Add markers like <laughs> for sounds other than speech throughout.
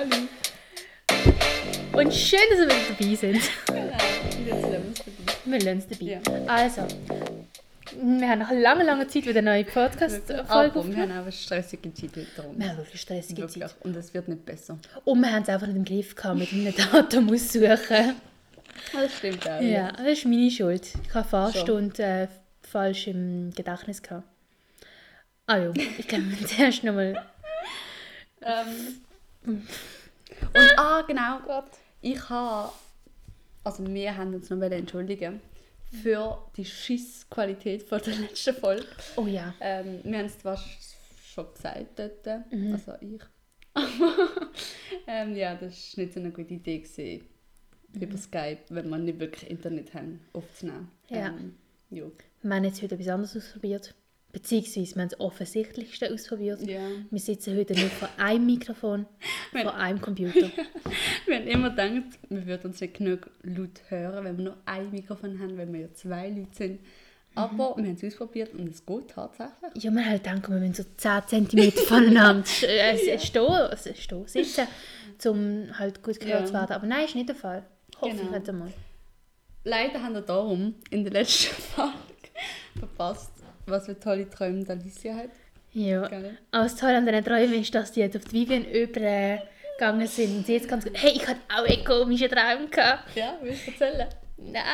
Sally. Und schön, dass wir wieder dabei sind. Genau, wir es dabei. Wir lassen es dabei. Ja. Also, wir haben nach langer, langer Zeit wieder eine neue Podcast-Folge Aber wir aufgenommen. haben auch eine stressige Zeit heute rum. Wir haben wirklich stressige Wirklich. Zeit. Und es wird nicht besser. Und wir haben es einfach nicht im Griff gehabt mit einem Datum aussuchen. Das stimmt auch. Ja, das ist meine Schuld. Ich habe Fahrstunde äh, falsch im Gedächtnis gehabt. Ah ja, ich glaube, <laughs> zuerst nochmal... Ähm, und ah, <laughs> genau. Ich habe, also wir haben uns noch entschuldigen für die Schissqualität von der letzten Folge. Oh ja. Ähm, wir haben es zwar sch- schon gesagt dort, Mhm. also ich. Aber <laughs> ähm, ja, das war nicht so eine gute Idee, gewesen, über Skype, wenn wir nicht wirklich Internet haben, aufzunehmen. Ja. Ähm, ja. Wir haben jetzt heute etwas anderes ausprobiert. Beziehungsweise wir haben das Offensichtlichste ausprobiert. ja. Wir sitzen heute nicht vor einem Mikrofon, <laughs> vor einem Computer. <laughs> Wir haben immer gedacht, wir würden uns nicht genug laut hören, wenn wir nur ein Mikrofon haben, wenn wir ja zwei Leute sind. Aber wir haben es ausprobiert und es geht tatsächlich. Ja, man halt denken, wir müssen so 10 cm <laughs> voneinander äh, stehen, also stehen, sitzen, um halt gut gehört Ja. zu werden. Aber nein, ist nicht der Fall. Hoffe Genau. ich jetzt einmal. Leider haben wir darum in der letzten Folge verpasst, was für tolle Träume Alicia hat. Ja. Gell? Aber das Tolle an diesen Träumen ist, dass die jetzt auf die Vivian übergegangen sind und sie jetzt ganz gut, hey, ich hatte auch einen komischen Traum gehabt. Ja, willst du erzählen? Nein! <laughs>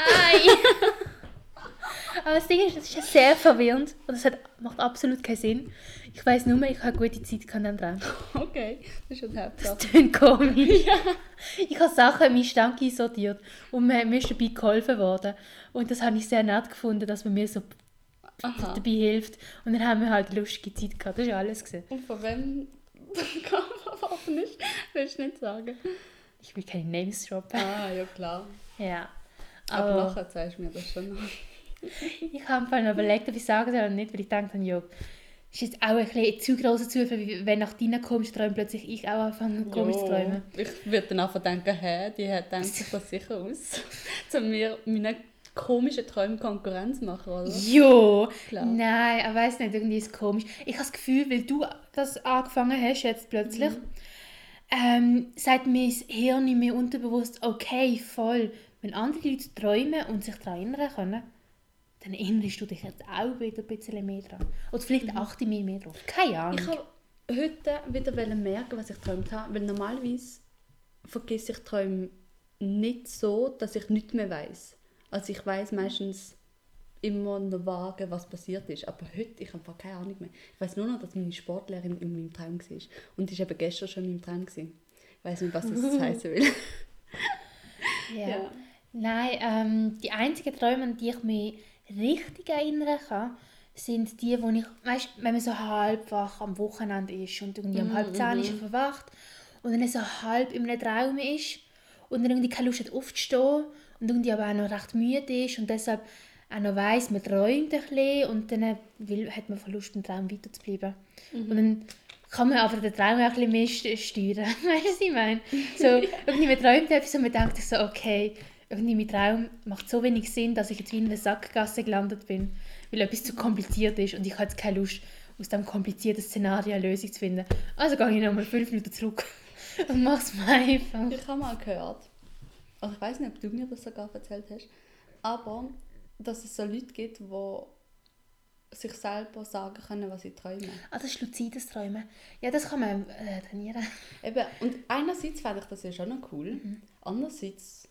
Aber das Ding ist, es ist ja sehr verwirrend und es hat, macht absolut keinen Sinn. Ich weiß nur, ich habe gute Zeit an diesem Traum. Okay, das ist schon die Das Hauptsache. klingt komisch. <laughs> Ich habe Sachen in meinen Stank einsortiert und mir ist dabei geholfen worden. Und das habe ich sehr nett gefunden, dass man mir so Aha. dabei hilft. Und dann haben wir halt lustige Zeit gehabt. Das war alles. Gewesen. Und von wem die Kamera offen ist, willst du nicht sagen. Ich will keine Names droppen. Ah, ja klar. Ja. Aber Aber nachher zeigst du mir das schon noch. <laughs> ich habe mir überlegt, ob ich sagen soll oder nicht, weil ich dachte, ja, ist jetzt auch ein bisschen zu grosser Zufall, wie wenn nach deinen komischen Träumen plötzlich ich auch anfange, komisch zu träumen. Ich würde dann einfach denken, hä, die hat <laughs> denkt sich das sicher aus, <laughs> um mir meine komischen Träume Konkurrenz machen, oder? Jo, Klar. nein, ich weiß nicht, irgendwie ist es komisch. Ich habe das Gefühl, weil du das angefangen hast jetzt plötzlich, ähm, sagt mir das Hirn nicht mehr unterbewusst, okay, voll. Wenn andere Leute träumen und sich daran erinnern können, dann erinnerst du dich jetzt auch wieder ein bisschen mehr dran. Oder vielleicht achte ich mich mehr drauf. Keine Ahnung. Ich habe heute wieder merken, was ich geträumt habe, weil normalerweise vergesse ich Träume nicht so, dass ich nichts mehr weiß. Also ich weiß meistens immer noch vage, was passiert ist. Aber heute, ich habe einfach keine Ahnung mehr. Ich weiß nur noch, dass meine Sportlehrerin in meinem Traum war. Und die war eben gestern schon in meinem Traum. Gewesen. Ich weiß nicht, was das <laughs> heißen will. Ja. Ja. Nein, ähm, die einzigen Träume, an die ich mich richtig erinnern kann, sind die, wo ich, weißt, wenn man so halb wach am Wochenende ist und irgendwie um halb zehn ist er verwacht und dann so halb in einem Traum ist und dann irgendwie keine Lust hat aufzustehen und irgendwie aber auch noch recht müde ist und deshalb auch noch weiss, man träumt ein bisschen und dann will, hat man Lust, im Traum weiterzubleiben. Und dann kann man aber den Traum auch ein bisschen mehr st- steuern. <laughs> Weißt du, was ich meine? So, irgendwie man träumt etwas und man denkt sich so, okay, irgendwie mein Traum macht so wenig Sinn, dass ich jetzt wie in einer Sackgasse gelandet bin, weil etwas zu kompliziert ist und ich habe jetzt keine Lust, aus diesem komplizierten Szenario eine Lösung zu finden. Also gehe ich nochmal fünf Minuten zurück <laughs> und mache es mir einfach. Ich habe mal gehört, also ich weiß nicht, ob du mir das sogar erzählt hast, aber dass es so Leute gibt, die sich selber sagen können, was sie träumen. Ah, das ist luzides Träumen. Ja, das kann man äh, trainieren. Eben, und einerseits fände ich das ja schon noch cool, andererseits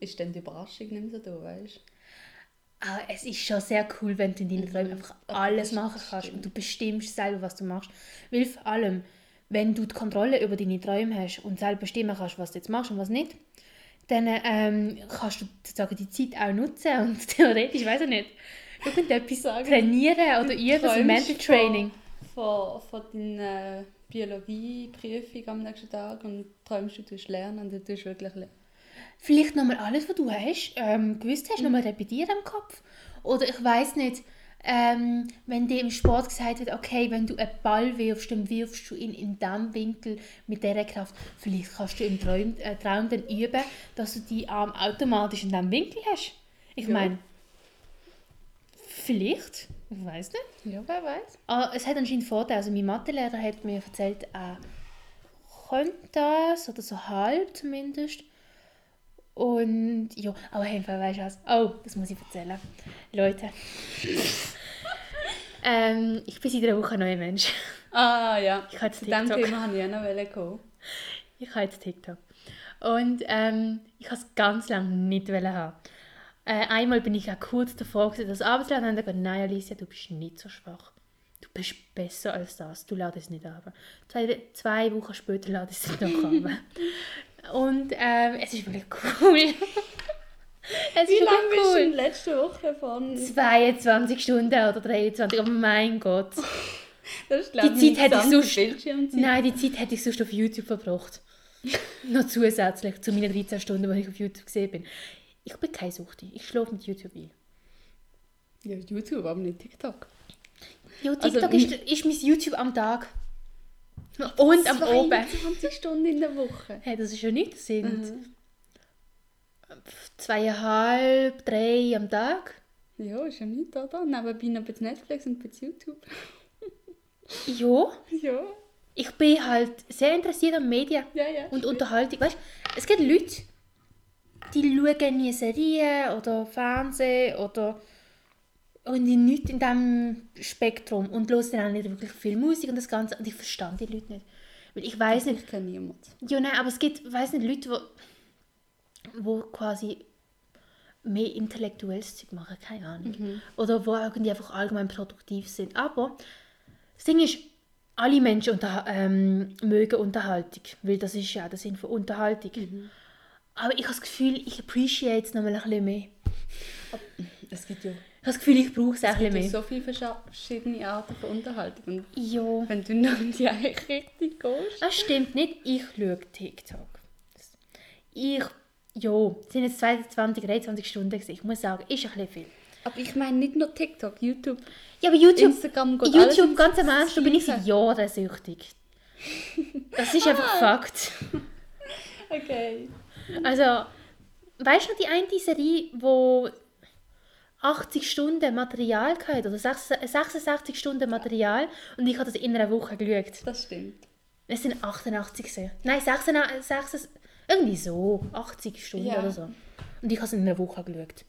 ist dann die Überraschung nicht mehr so da, weißt du? Ah, es ist schon sehr cool, wenn du in deinen Träumen einfach alles machen kannst und du bestimmst selber, was du machst. Weil vor allem, wenn du die Kontrolle über deine Träume hast und selber bestimmen kannst, was du jetzt machst und was nicht, dann ähm, kannst du sozusagen die Zeit auch nutzen und <laughs> theoretisch, weiß ich nicht, irgendetwas Sagen, trainieren oder üben, so Mental Training. Von, von deiner Biologieprüfung am nächsten Tag und träumst du, du lernen und du tust wirklich lernen. Vielleicht nochmal alles, was du hast, ähm, gewusst hast, nochmal repetieren im Kopf. Oder ich weiß nicht, ähm, wenn dir im Sport gesagt wird, okay, wenn du einen Ball wirfst, dann wirfst du ihn in diesem Winkel mit dieser Kraft. Vielleicht kannst du im Traum, äh, Traum dann üben, dass du die Arm automatisch in diesem Winkel hast. Ich Ja. meine, vielleicht. Ich weiß nicht. Ja, wer weiß. Aber es hat anscheinend Vorteile. Also mein Mathelehrer hat mir erzählt, er könnte das, oder so halb zumindest. Und ja, aber auf jeden Fall weißt du was. Oh, das muss ich erzählen. Leute. <laughs> ähm, ich bin seit einer Woche ein neuer Mensch. Ah, ja. Ich habe jetzt Zu diesem TikTok. Thema habe ich auch noch kommen. Ich habe jetzt TikTok. Und ähm, ich habe es ganz lange nicht wollen haben. Äh, einmal bin ich auch kurz davor, gewesen, das Arbeitsladen und gesagt, nein Alicia, du bist nicht so schwach. Du bist besser als das. Du ladest es nicht ab. Zwei, zwei Wochen später lade ich es noch ab. <laughs> <laughs> Und ähm, es ist wirklich cool. <laughs> es Wie ist lange wirklich bist du cool. in letzte Woche von... 22 Stunden oder 23, oh mein Gott. <laughs> Das ist, Die Zeit hätte ich sonst- Bildschirmzeit. Nein, die Zeit hätte ich sonst auf YouTube verbracht. <laughs> Noch zusätzlich zu meinen 13 Stunden, die ich auf YouTube gesehen bin. Ich bin keine Suchti. Ich schlafe mit YouTube ein. Ja, YouTube, aber nicht TikTok. Ja, Also, TikTok ist, ist mein YouTube am Tag. Und am Oben. 22 Stunden in der Woche. Hey, das ist ja nicht. Das sind Mhm. zweieinhalb, drei am Tag. Ja, ist ja nicht, oder? Nebenbei noch ein bisschen Netflix und ein bisschen YouTube. <laughs> Ja, Ja, ich bin halt sehr interessiert an Medien ja, ja. und Unterhaltung. Weißt es gibt Leute, die schauen nie Serien oder Fernsehen oder irgendwie nichts in diesem Spektrum und hören dann auch nicht wirklich viel Musik und das Ganze. Und ich verstand die Leute nicht. Weil ich weiß nicht, Ich kenne niemanden. ja, nein, aber es gibt, weiß nicht, Leute, wo, wo quasi mehr intellektuelles Zeug machen, keine Ahnung. Oder wo irgendwie einfach allgemein produktiv sind. Aber das Ding ist, alle Menschen unter, ähm, mögen Unterhaltung, weil das ist ja der Sinn von Unterhaltung. Aber ich habe das Gefühl, ich appreciate es nochmal ein bisschen mehr. Es gibt ja, Ich habe das Gefühl, ich brauche es auch ein mehr. so viele verschiedene Arten von Unterhaltung. Ja. wenn du noch in die eine Richtung gehst... Das stimmt nicht, ich schaue TikTok. Ich, ja, es sind jetzt 22, 23 Stunden gewesen. Ich muss sagen, ist ein bisschen viel. Aber ich meine nicht nur TikTok, YouTube, Ja, aber YouTube, Instagram geht YouTube ganz am da bin ich seit. Jahren süchtig. Das ist einfach Fakt. <laughs> Okay. Also, weißt du noch die eine Serie, wo 80 Stunden Material hatte, oder 66 Stunden Material und ich habe das in einer Woche geschaut. Das stimmt. Es sind 88 gewesen. Nein, 86, 86, irgendwie so, 80 Stunden Ja. oder so. Und ich habe es in einer Woche geschaut.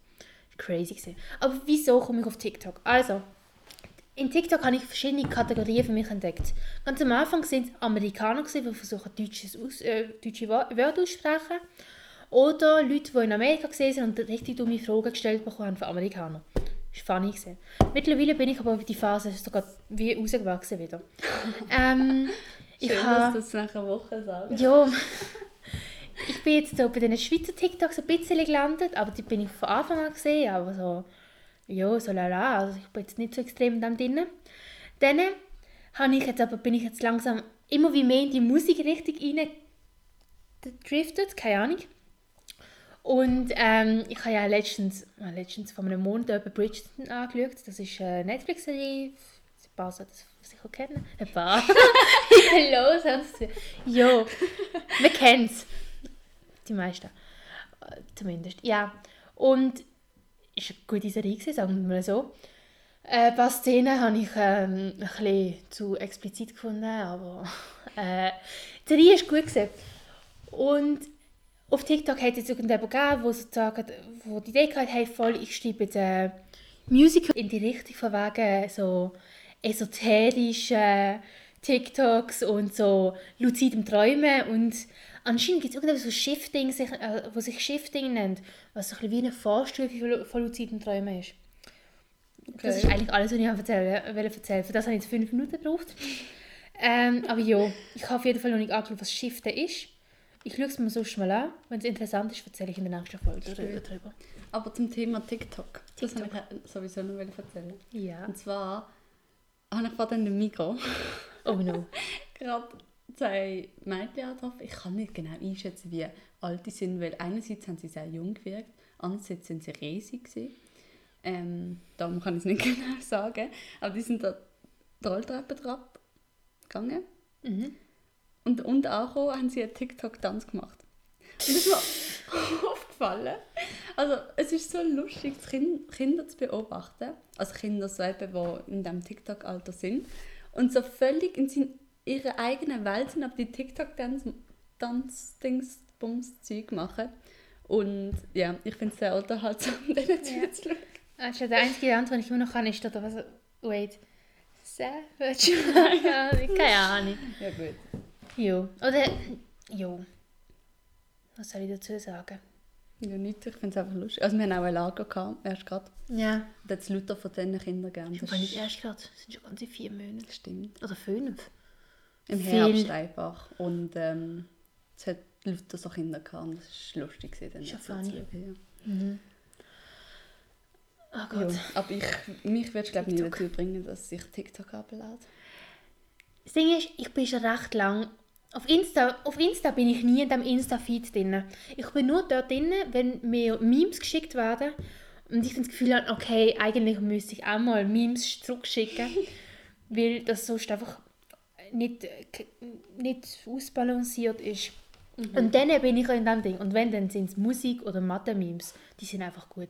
Crazy gewesen. Aber wieso komme ich auf TikTok? Also, in TikTok habe ich verschiedene Kategorien für mich entdeckt. Ganz am Anfang sind es Amerikaner, die versuchen, Deutsches aus, äh, deutsche Wörter aussprechen. Oder Leute, die in Amerika gesehen sind und richtig dumme Fragen gestellt bekommen haben von Amerikanern. Das war funny. Gewesen. Mittlerweile bin ich aber über die Phase sogar wie rausgewachsen wieder. <laughs> ähm, ich Schön, habe... dass du es nach einer Woche sagst. Ja, ich bin jetzt so bei den Schweizer TikToks ein bisschen gelandet, aber die bin ich von Anfang an gesehen, aber so, ja, so lala, also ich bin jetzt nicht so extrem in dem drin. Dann habe ich jetzt aber, bin ich jetzt langsam immer wie mehr in die Musikrichtung rein driftet, keine Ahnung. Und ähm, ich habe ja letztens, äh, letztens vor einem Monat etwa Bridgerton angeschaut. Das ist eine Netflix-Serie. Ein paar sollten es sicher kennen. Ein paar. <laughs> los. sonst- Ja, man kennt es. Die meisten. Zumindest. Ja. Und es war eine gute Serie, gewesen, sagen wir mal so. Äh, ein paar Szenen habe ich ähm, ein bisschen zu explizit gefunden, aber äh, die Serie ist gut. Gewesen. Und auf TikTok hat es jetzt irgendjemand gegeben, wo sozusagen wo die Idee hatte, hey, voll, ich schreibe jetzt ein Musical in die Richtung von wegen so esoterischen TikToks und so luzidem Träumen und anscheinend gibt es irgendetwas, so Shifting, sich, äh, was sich Shifting nennt, was so ein bisschen wie eine Vorstufe von, luzidem Träumen ist. Das ist Okay. eigentlich alles, was ich erzählen wollte. erzählen. Für das habe ich jetzt fünf Minuten gebraucht. Ähm, aber ja, ich habe auf jeden Fall noch nicht angeschaut, was Shiften ist. Ich schaue es mir sonst mal an. Wenn es interessant ist, erzähle ich in der nächsten Folge darüber. Aber zum Thema TikTok. Das TikTok. wollte ich sowieso noch erzählen. Ja. Und zwar habe ich vorhin in dem Mikro Oh no. <laughs> gerade zwei Mädchen getroffen. Ich kann nicht genau einschätzen, wie alt die sind, weil einerseits haben sie sehr jung gewirkt, andererseits sind sie riesig gewesen. Ähm, darum kann ich es nicht <laughs> genau sagen. Aber die sind da die Rolltreppe drauf gegangen. Und, und angekommen haben sie einen TikTok-Tanz gemacht. Und das war aufgefallen. <laughs> aufgefallen. Also es ist so lustig, kind, Kinder zu beobachten. Also Kinder selber, die in diesem TikTok-Alter sind. Und so völlig in sin- ihrer eigenen Welt sind, aber die TikTok-Dance-Dings, Bums-Zeug machen. Und ja, ich finde es sehr unterhaltsam, denen zuzuschauen. Also der einzige Antwort, den ich immer noch kann, ist, oder was? Wait. Savage? ja, keine Ahnung. Ja gut. Jo. Oder, jo. Was soll ich dazu sagen? Ja, nicht, ich finde es einfach lustig. Also wir haben auch ein Lager gehabt, erst gerade. Ja. Hat es Luther von diesen Kindern. Ich Das meine, nicht erst gerade. Das sind schon ganze vier Monate. stimmt. Oder fünf. Im Viel. Herbst einfach. Und ähm, es hat Luther so Kinder gehabt und das war lustig. dann ja so funny. zu schauen, Oh Ja. Gott. Ja, aber ich, mich würde glaube ich nie dazu bringen, dass ich TikTok ablade. Das Ding ist, ich bin schon recht lang. Auf Insta, auf Insta bin ich nie in dem Insta-Feed drin. Ich bin nur dort drin, wenn mir Memes geschickt werden. Und ich dann das Gefühl habe, okay, eigentlich müsste ich auch mal Memes zurückschicken. <laughs> weil das sonst einfach nicht, nicht ausbalanciert ist. Und dann bin ich in dem Ding. Und wenn, dann sind es Musik- oder Mathe-Memes. Die sind einfach gut.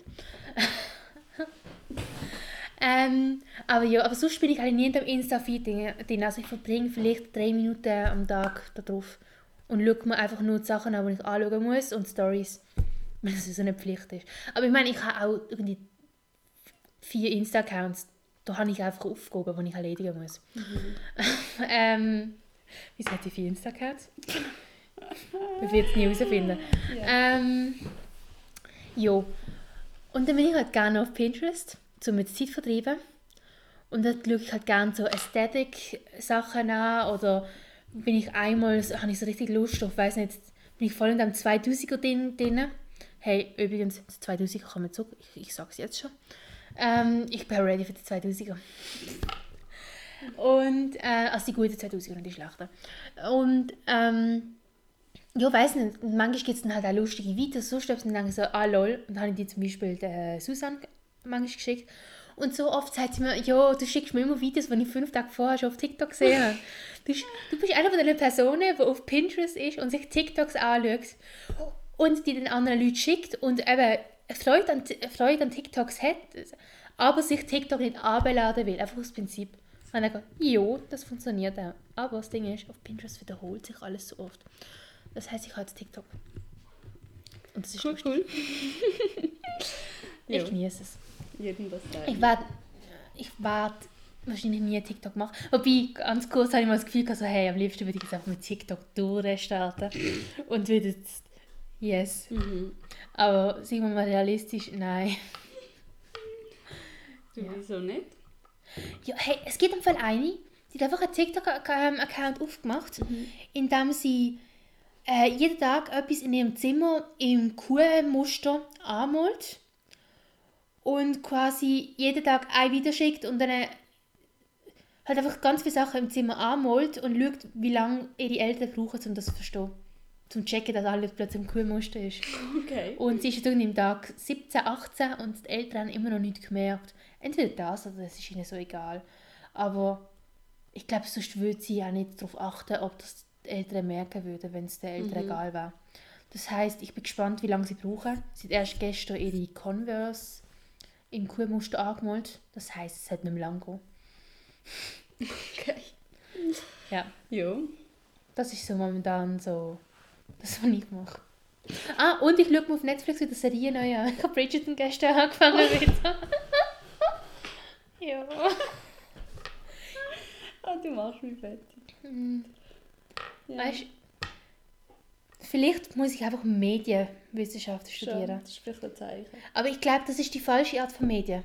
Ähm, aber ja, aber sonst bin ich eigentlich nie in dem Insta-Feed drin. Also ich verbringe vielleicht drei Minuten am Tag darauf und schaue mir einfach nur die Sachen an, die ich anschauen muss und Stories, wenn das so eine Pflicht ist. Aber ich meine, ich habe auch irgendwie vier Insta-Accounts. Da habe ich einfach Aufgaben, die ich erledigen muss. <laughs> ähm, wieso hat sie vier Insta-Accounts? ich will es nie herausfinden. Ähm, ja. Und dann bin ich halt gerne auf Pinterest, um mir die Zeit zu vertreiben. Und dann schaue ich halt gerne so Ästhetik-Sachen an oder bin ich einmal, so- habe ich so richtig Lust auf, weiß nicht, bin ich voll in dem 2000er drin. drin. Hey, übrigens, das 2000er kommen zurück, ich, ich sage es jetzt schon. Ähm, ich bin ready für die 2000er. Und, äh, also die guten 2000er und die schlechten. Und, ähm, ja, weiß nicht. Und manchmal gibt es dann halt auch lustige Videos. So stöpst dann denke ich so, ah lol. Und dann habe ich die zum Beispiel der Susanne manchmal geschickt. Und so oft sagt sie mir, ja, du schickst mir immer Videos, die ich fünf Tage vorher schon auf TikTok gesehen habe. <laughs> Du, du bist eine von den Personen, die auf Pinterest ist und sich TikToks anschaut und die den anderen Leuten schickt und eben Freude an, Freude an TikToks hat, aber sich TikTok nicht anbeladen will. Einfach aus Prinzip. Und dann ja, das funktioniert auch. Aber das Ding ist, auf Pinterest wiederholt sich alles so oft. Das heißt, ich habe jetzt TikTok. Und das ist Cool, cool. <laughs> Ich genieße es. Jedem das Ich sein. werde ich werd wahrscheinlich nie TikTok machen. Wobei, ganz kurz habe ich mal das Gefühl, gehabt, so, hey, am liebsten würde ich jetzt einfach mit TikTok durchstarten. Und würde jetzt, yes. Mhm. Aber sind wir mal realistisch, nein. Du, wieso nicht? Ja, hey, es gibt im Fall eine, die hat einfach einen TikTok-Account aufgemacht, in dem sie äh, jeden Tag etwas in ihrem Zimmer im Kuhmuster anmalt und quasi jeden Tag ein Video schickt und dann äh, halt einfach ganz viele Sachen im Zimmer anmalt und schaut, wie lange ihre Eltern brauchen, um das zu verstehen. Zum checken, dass alles plötzlich im Kuhmuster ist. Okay. Und sie ist dann im Tag 17, 18 und die Eltern haben immer noch nichts gemerkt. Entweder das oder das ist ihnen so egal. Aber ich glaube, sonst würde sie auch nicht darauf achten, ob das die Eltern merken würden, wenn es den Eltern egal wäre. Das heißt, ich bin gespannt, wie lange sie brauchen. Sie hat erst gestern ihre Converse im Kuhmuster angemalt. Das heißt, es hat nicht mehr lang gehen. Okay. Ja, Ja. das ist so momentan so das, was ich mache. Ah, und ich schaue mir auf Netflix wieder Serien neu an. Ich habe Bridgerton gestern angefangen <laughs> wieder. ja. Ah, du machst mich fertig. Ja. Weißt vielleicht muss ich einfach Medienwissenschaften Schon, studieren. Das ist vielleicht ein Zeichen. Aber ich glaube, das ist die falsche Art von Medien.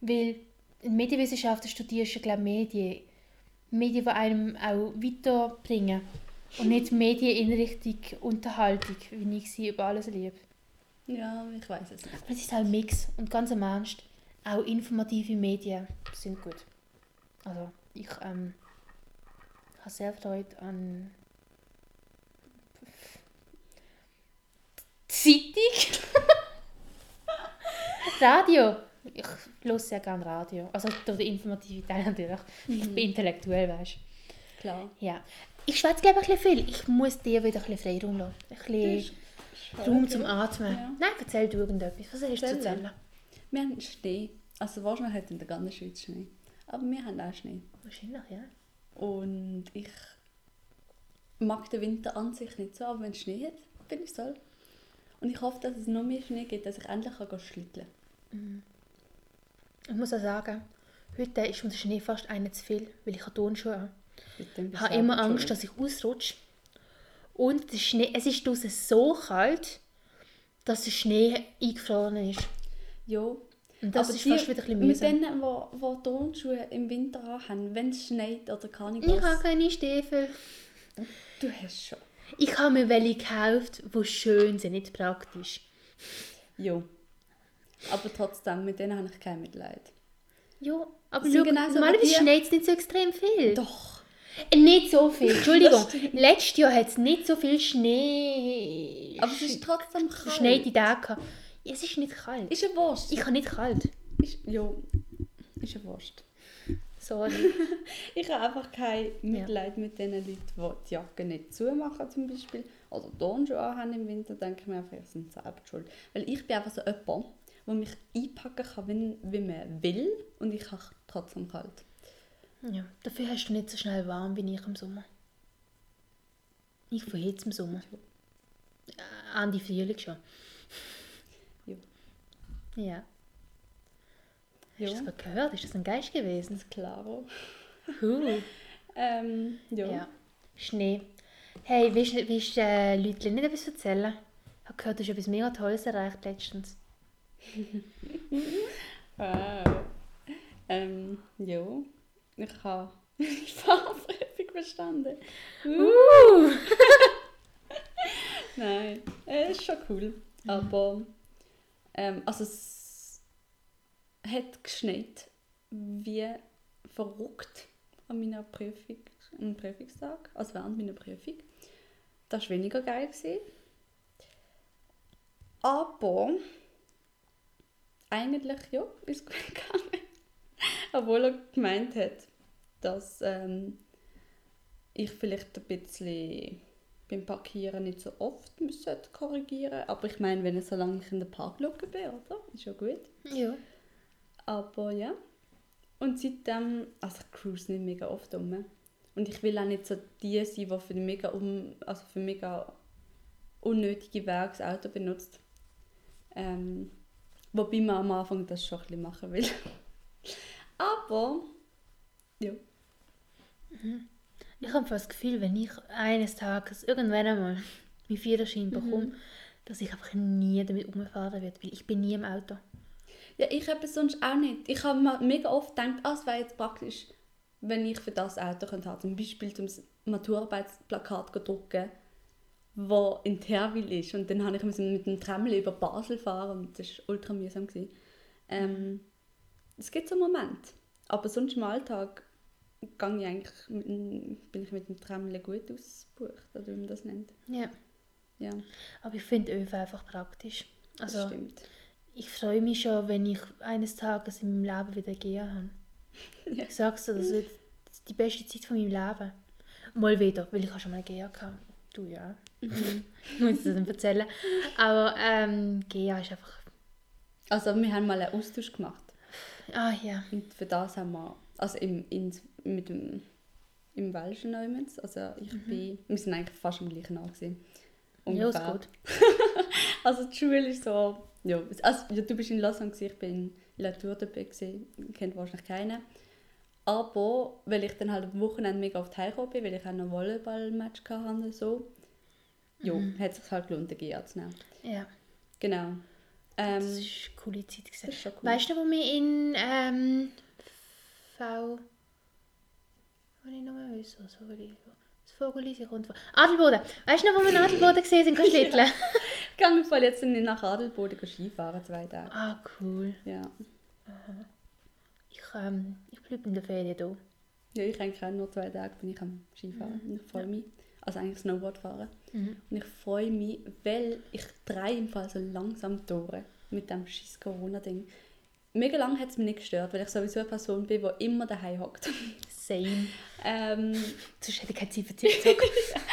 Weil in Medienwissenschaften studierst du, glaube Medien. Medien, die einem auch weiterbringen. Und nicht Medien in Richtung Unterhaltung, wie ich sie über alles liebe. Ja, ich weiß es nicht. Aber es ist halt ein Mix. Und ganz im Ernst, auch informative Medien sind gut. Also, ich ähm, habe sehr Freude an Zeitung. <laughs> Radio. Ich höre sehr gerne Radio. Also durch die informative Teil natürlich. Ich bin intellektuell, weißt du. Klar. Ja. Ich schwätze glaube ich ein bisschen viel. Ich muss dir wieder ein bisschen Freiraum lassen. Ein bisschen, Raum zum Atmen. Ja. Nein, erzähl du irgendetwas. Was hast du zu Erzähl. erzählen? Wir haben Schnee. Also wahrscheinlich hat in der ganzen Schweiz Schnee. Aber wir haben auch Schnee. Wahrscheinlich, ja. Und ich mag den Winter an sich nicht so, aber wenn es Schnee hat, bin ich toll. Und ich hoffe, dass es noch mehr Schnee gibt, dass ich endlich kann schlitteln Ich muss auch sagen, heute ist der Schnee fast einer zu viel, weil ich habe Turnschuhe habe. kann. Ich habe immer Angst, dass ich ausrutsche. Und der Schnee, es ist draußen so kalt, dass der Schnee eingefroren ist. Ja. Und das aber ist die, fast wieder ein bisschen Mit mühsam. denen, die, die Turnschuhe im Winter haben, wenn es schneit oder kann ich Ich habe keine Stiefel. Du hast schon. Ich habe mir welche gekauft, die schön sind, nicht praktisch. Ja. Aber trotzdem, mit denen habe ich kein Mitleid. Ja, aber schau, genauso normalerweise wie die- schneit es nicht so extrem viel. Doch. Nicht so viel, <laughs> Entschuldigung. Letztes Jahr hat es nicht so viel Schnee... Aber es ist trotzdem kalt. verschneite Tage gehabt. Ja, Es ist nicht kalt. Ist eine Wurst. Ich habe nicht kalt. Ist, ja. Ist eine Wurst. Sorry. <laughs> Ich habe einfach kein Mitleid mit den Leuten, die die Jacke nicht zumachen zum Beispiel. Oder Turnschuhe haben im Winter, denke ich mir einfach, sie sind selber schuld. Weil ich bin einfach so jemand, der mich einpacken kann, wie, wie man will und ich habe trotzdem kalt. Ja, dafür hast du nicht so schnell warm wie ich im Sommer. Ich verhitze im Sommer. Äh, Ende Frühling schon. Ja. Ja. Hast du das gerade gehört? Ist das ein Geist gewesen? klaro. Huh. <laughs> Ähm, ja. Ja. Schnee. Hey, willst du äh, Leute nicht etwas erzählen? Ich habe gehört, du hast etwas mega Tolles erreicht letztens. Ah. <laughs> Ähm, ja. Ich habe <laughs> die Fahrprüfung bestanden. Uh. Nein, äh, ist schon cool. Aber ähm, also es hat geschneit wie verrückt an meiner Prüfung, am Prüfungstag, also während meiner Prüfung. Das war weniger geil. Gewesen. Aber eigentlich ja, ist gut <laughs> gegangen. Obwohl er gemeint hat, dass ähm, ich vielleicht ein bisschen beim Parkieren nicht so oft müssen korrigieren Aber ich meine, wenn ich solange ich in der Parklücke bin, oder? Ist ja gut. Ja. Aber ja. Und seitdem, also ich cruise nicht mega oft um. Und ich will auch nicht so die sein, die für mega, um, also für mega unnötige Wege das Auto benutzt. Ähm, wobei man am Anfang das schon ein bisschen machen will. <laughs> Aber, ja. Ich habe das Gefühl, wenn ich eines Tages irgendwann einmal meinen Führerschein bekomme, dass ich einfach nie damit umfahren werde, weil ich bin nie im Auto. Ja, ich habe es sonst auch nicht. Ich habe mir mega oft gedacht, ah, es wäre jetzt praktisch, wenn ich für das Auto könnte haben. Zum Beispiel zum Maturarbeitsplakat drucken, wo in Terwil ist. Und dann habe ich mit dem Tramli über Basel fahren und das war ultra mühsam. gewesen. Ähm, es gibt so einen Moment. Aber sonst im Alltag gehe ich eigentlich mit, bin ich mit dem Tramli gut ausgebucht, oder wie man das nennt. Ja. Ja, Aber ich finde ÖV einfach praktisch. das Also, stimmt. Ich freue mich schon, wenn ich eines Tages in meinem Leben wieder gehen habe. Ja. Ich sag's dir, das wird die beste Zeit von meinem Leben. Mal wieder, weil ich auch schon mal gehen hatte. Du ja. Mhm. ich muss das nicht erzählen. Aber ähm, GEA ist einfach... Also wir haben mal einen Austausch gemacht. Ah ja. Und für das haben wir, also im, in, mit dem, im Welschen Neumens, also ich bin, wir sind eigentlich fast am gleichen Ort gewesen. Mhm. Ja, ist gut. <laughs> Also die Schule ist so, ja, also ja, du bist in Lausanne, ich bin in La Tour de kennt wahrscheinlich keiner. Aber weil ich dann halt am Wochenende mega oft heimgekommen bin, weil ich auch noch ein Volleyball-Match hatte so, ja, Mhm. hat es sich halt gelohnt, den GA zu nehmen. Ja, Genau. Ähm, das war eine coole Zeit. Gewesen. das cool. Weißt du, wo wir in ähm, V... Was ich noch mal wissen? Das Vogeli... Das Vogeli sich rund... Adelboden! Weißt du noch, wo wir in Adelboden <laughs> gesehen sind, kannst <laughs> du? Ich im Fall jetzt nach Adelboden Skifahren, zwei Tage. Ah, cool. Ja. Ich, ähm, ich bleibe in der Ferien hier. Ja, ich eigentlich auch nur zwei Tage bin ich am Skifahren. Und ich freue mich. Also eigentlich Snowboard fahren. Mhm. Und ich freue mich, weil ich drehe im Fall so langsam durch mit dem scheiß Corona-Ding. Mega lange hat es mich nicht gestört, weil ich sowieso eine Person bin, die immer daheim hockt. Same. <laughs> ähm, Sonst hätte ich keine Zeit für TikTok. <laughs>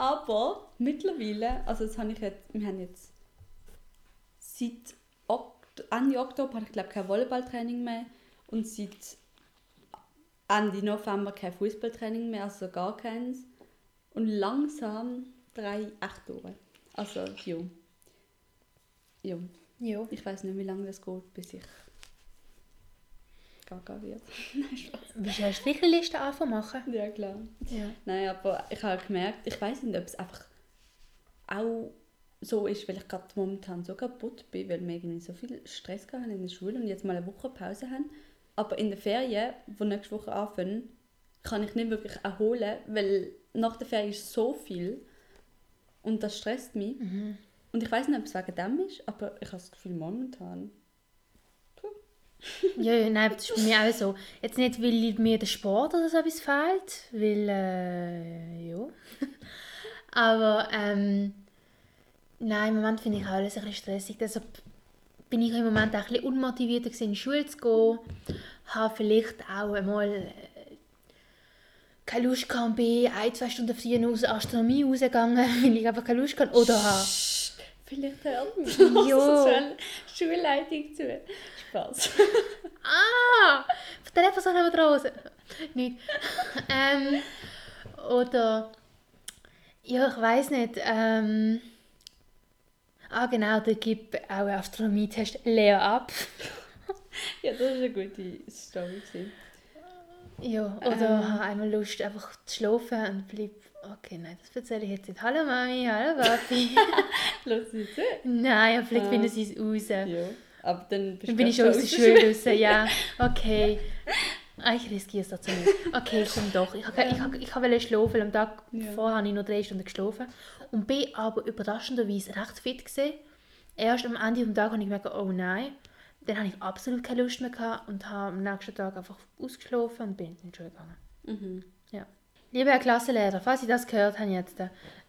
Aber mittlerweile, also das habe ich jetzt, wir haben jetzt seit Okt Ende Oktober habe ich glaube kein Volleyballtraining mehr und seit Ende November kein Fußballtraining mehr, also gar keins. Und langsam drei echt durch. Also, ja. Ja. Ja. Ich weiß nicht, wie lange das geht, bis ich gaga wird. <laughs> Nein, Spaß. Willst du eine Strichliste anfangen machen? Ja, klar. Ja. Nein, aber ich habe gemerkt, ich weiß nicht, ob es einfach auch so ist, weil ich gerade momentan so kaputt bin, weil wir irgendwie so viel Stress hatten in der Schule und jetzt mal eine Woche Pause haben. Aber in den Ferien, die nächste Woche anfangen, kann ich nicht wirklich erholen, weil nach der Ferien ist so viel und das stresst mich. Und ich weiß nicht, ob es wegen dem ist, aber ich habe das Gefühl, momentan. Ja, ja, nein, das ist bei mir auch so. Jetzt nicht, weil mir der Sport oder so etwas fehlt, weil, äh, ja. <laughs> Aber, ähm, nein, im Moment finde ich alles ein bisschen stressig. Deshalb bin ich im Moment auch ein bisschen unmotiviert, gewesen, in die Schule zu gehen. Habe vielleicht auch einmal äh, keine Lust gehabt, bin ein, zwei Stunden früher aus der Astronomie rausgegangen, <laughs> weil ich einfach keine Lust hatte. Oder habe Vielleicht hört mich <laughs> Jo. Schulleitung zu. Spaß. Ah! Von der Person haben wir draußen. Nicht. ähm, oder. Ja, ich weiß nicht. Ähm, ah, genau, da gibt auch einen Astronomietest leer ab. <laughs> Ja, das war eine gute Story. Ja, oder Ähm. habe einmal Lust, einfach zu schlafen und bleib. Okay, nein, das erzähle ich jetzt nicht. Hallo Mami, hallo Papi. <laughs> Lass sie zu. nein, aber vielleicht Ah. finden sie es raus. Ja. Aber dann Dann bin ich schon aus der Schule raus, <laughs> ja. Okay. Ah, ich riskiere es dazu nicht. Okay, komm doch. Ich wollte ich, hab- ich wollte schlafen, weil am Tag Ja. vorher habe ich noch drei Stunden geschlafen. Und bin aber überraschenderweise recht fit gewesen. Erst am Ende des Tages habe ich gemerkt, oh nein. Dann habe ich absolut keine Lust mehr gehabt und habe am nächsten Tag einfach ausgeschlafen und bin in die Schule gegangen. Mhm. Ja. Lieber Herr Klassenlehrer, falls Sie das gehört haben jetzt,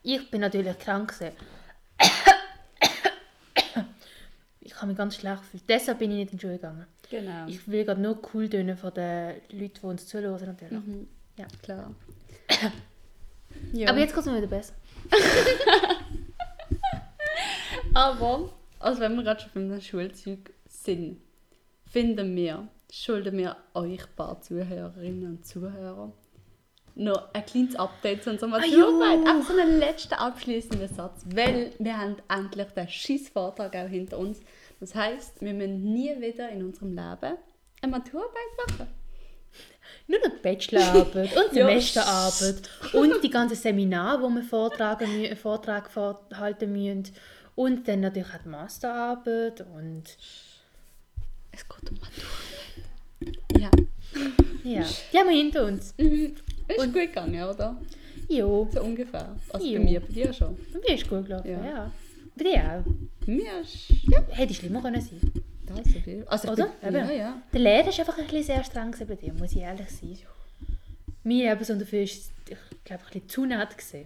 ich bin natürlich krank gewesen. Ich habe mich ganz schlecht gefühlt. Deshalb bin ich nicht in die Schule gegangen. Genau. Ich will gerade nur cool tönen von den Leuten, die uns zuhören natürlich. mhm. Ja. Klar. <coughs> ja. Aber jetzt geht es mir wieder besser. <laughs> Aber, also wenn wir gerade schon beim Schulzeug sind, finden wir, schulden wir euch ein paar Zuhörerinnen und Zuhörer noch ein kleines Update zu unserer Ah, Maturarbeit. ja. Einfach so einen letzten abschließenden Satz, weil wir haben endlich den Schissvortrag auch hinter uns. Das heißt, wir müssen nie wieder in unserem Leben eine Maturarbeit machen. Nur noch die Bachelorarbeit und <laughs> Ja. Semesterarbeit und die ganzen Seminare, wo wir vortragen, mü- einen Vortrag vorhalten müssen. Und dann natürlich auch die Masterarbeit und Es geht um Maturarbeit. Ja. ja, die haben wir hinter uns. Mhm. Ist gut gegangen, oder? Jo, So ungefähr. Also Jo. bei mir, bei dir schon. bei mir ist gut gelaufen, Ja. ja. Bei dir auch. Mir ist Hätte schlimmer können sein das so viel. Also Oder? Bin, ja, ja. Der Lehrer ist einfach ein bisschen sehr streng bei dir, muss ich ehrlich sein. Mir eben so dafür ist ich glaube, ein bisschen zu nett gewesen.